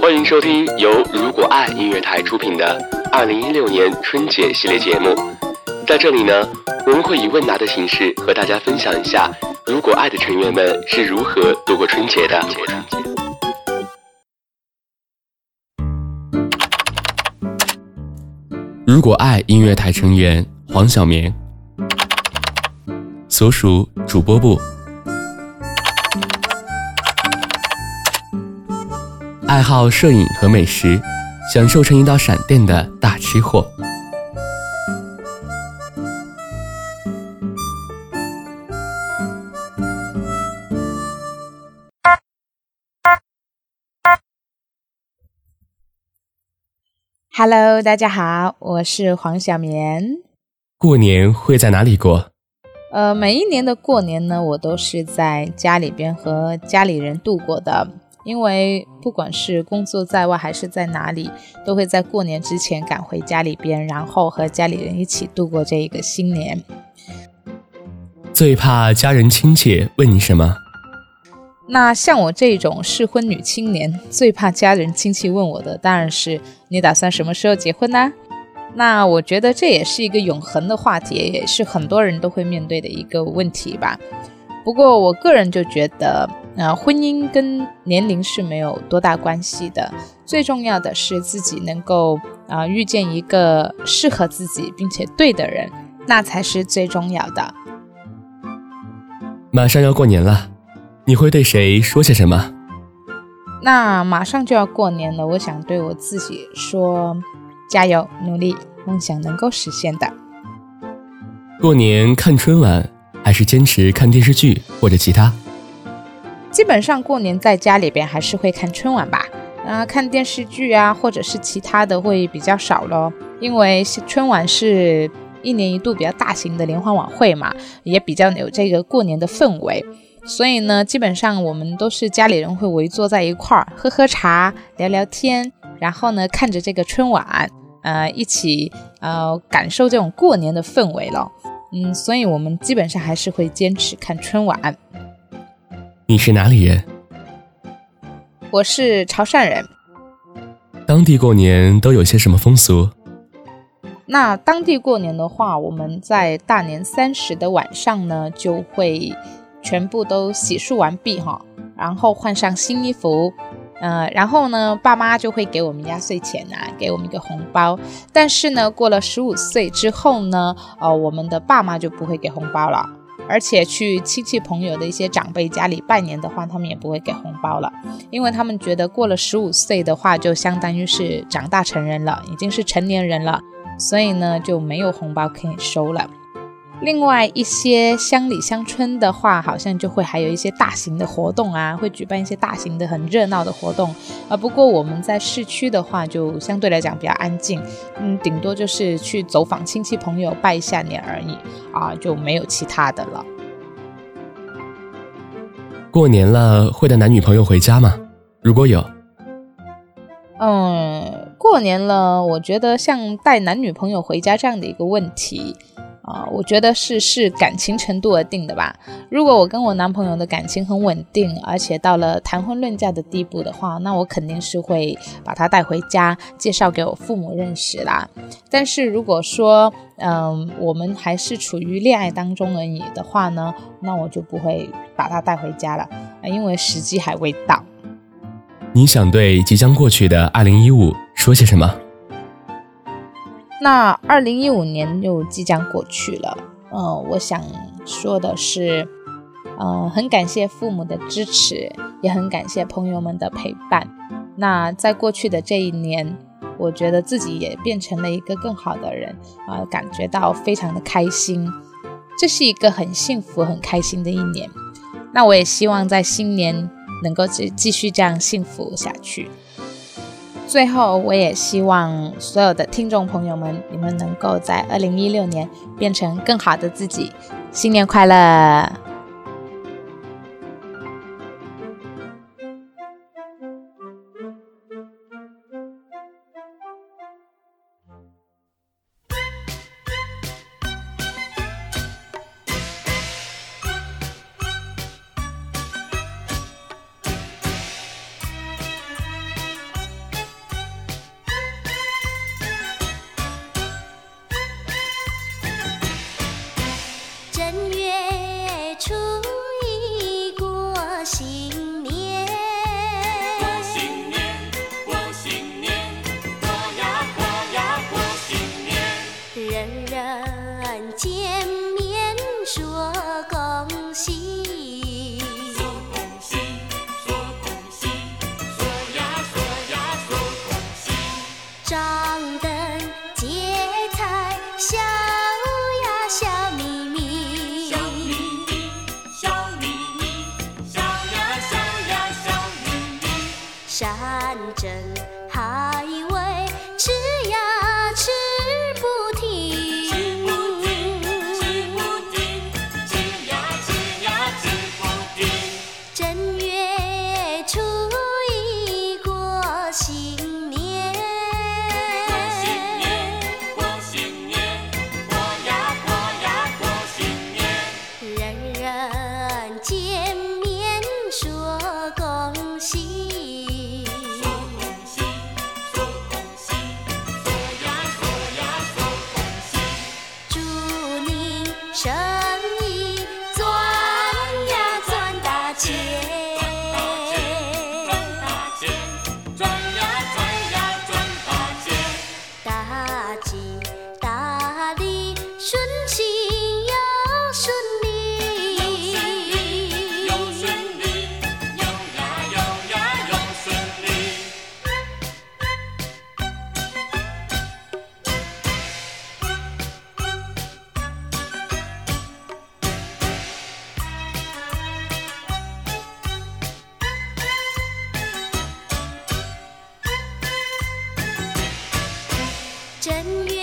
欢迎收听由如果爱音乐台出品的二零一六年春节系列节目。在这里呢，我们会以问答的形式和大家分享一下如果爱的成员们是如何度过春节的。如果爱音乐台成员黄晓明，所属主播部。爱好摄影和美食，享受成一道闪电的大吃货。Hello，大家好，我是黄晓绵。过年会在哪里过？呃，每一年的过年呢，我都是在家里边和家里人度过的。因为不管是工作在外还是在哪里，都会在过年之前赶回家里边，然后和家里人一起度过这一个新年。最怕家人亲戚问你什么？那像我这种适婚女青年，最怕家人亲戚问我的，当然是你打算什么时候结婚呢？那我觉得这也是一个永恒的话题，也是很多人都会面对的一个问题吧。不过我个人就觉得。呃婚姻跟年龄是没有多大关系的，最重要的是自己能够啊遇见一个适合自己并且对的人，那才是最重要的。马上要过年了，你会对谁说些什么？那马上就要过年了，我想对我自己说：加油，努力，梦想能够实现的。过年看春晚，还是坚持看电视剧或者其他？基本上过年在家里边还是会看春晚吧，啊，看电视剧啊，或者是其他的会比较少咯。因为春晚是一年一度比较大型的联欢晚会嘛，也比较有这个过年的氛围，所以呢，基本上我们都是家里人会围坐在一块儿，喝喝茶，聊聊天，然后呢，看着这个春晚，呃，一起呃感受这种过年的氛围了，嗯，所以我们基本上还是会坚持看春晚。你是哪里人？我是潮汕人。当地过年都有些什么风俗？那当地过年的话，我们在大年三十的晚上呢，就会全部都洗漱完毕哈，然后换上新衣服，呃，然后呢，爸妈就会给我们压岁钱啊，给我们一个红包。但是呢，过了十五岁之后呢，呃，我们的爸妈就不会给红包了。而且去亲戚朋友的一些长辈家里拜年的话，他们也不会给红包了，因为他们觉得过了十五岁的话，就相当于是长大成人了，已经是成年人了，所以呢就没有红包可以收了。另外一些乡里乡村的话，好像就会还有一些大型的活动啊，会举办一些大型的很热闹的活动啊。不过我们在市区的话，就相对来讲比较安静，嗯，顶多就是去走访亲戚朋友拜一下年而已啊，就没有其他的了。过年了会带男女朋友回家吗？如果有，嗯，过年了，我觉得像带男女朋友回家这样的一个问题。啊，我觉得是是感情程度而定的吧。如果我跟我男朋友的感情很稳定，而且到了谈婚论嫁的地步的话，那我肯定是会把他带回家，介绍给我父母认识啦。但是如果说，嗯，我们还是处于恋爱当中而已的话呢，那我就不会把他带回家了，因为时机还未到。你想对即将过去的二零一五说些什么？那二零一五年又即将过去了，嗯，我想说的是，嗯，很感谢父母的支持，也很感谢朋友们的陪伴。那在过去的这一年，我觉得自己也变成了一个更好的人，啊，感觉到非常的开心，这是一个很幸福、很开心的一年。那我也希望在新年能够继继续这样幸福下去。最后，我也希望所有的听众朋友们，你们能够在二零一六年变成更好的自己。新年快乐！月初一过新年过新年过新年过呀过呀过新年。人人见面说恭喜。战争正月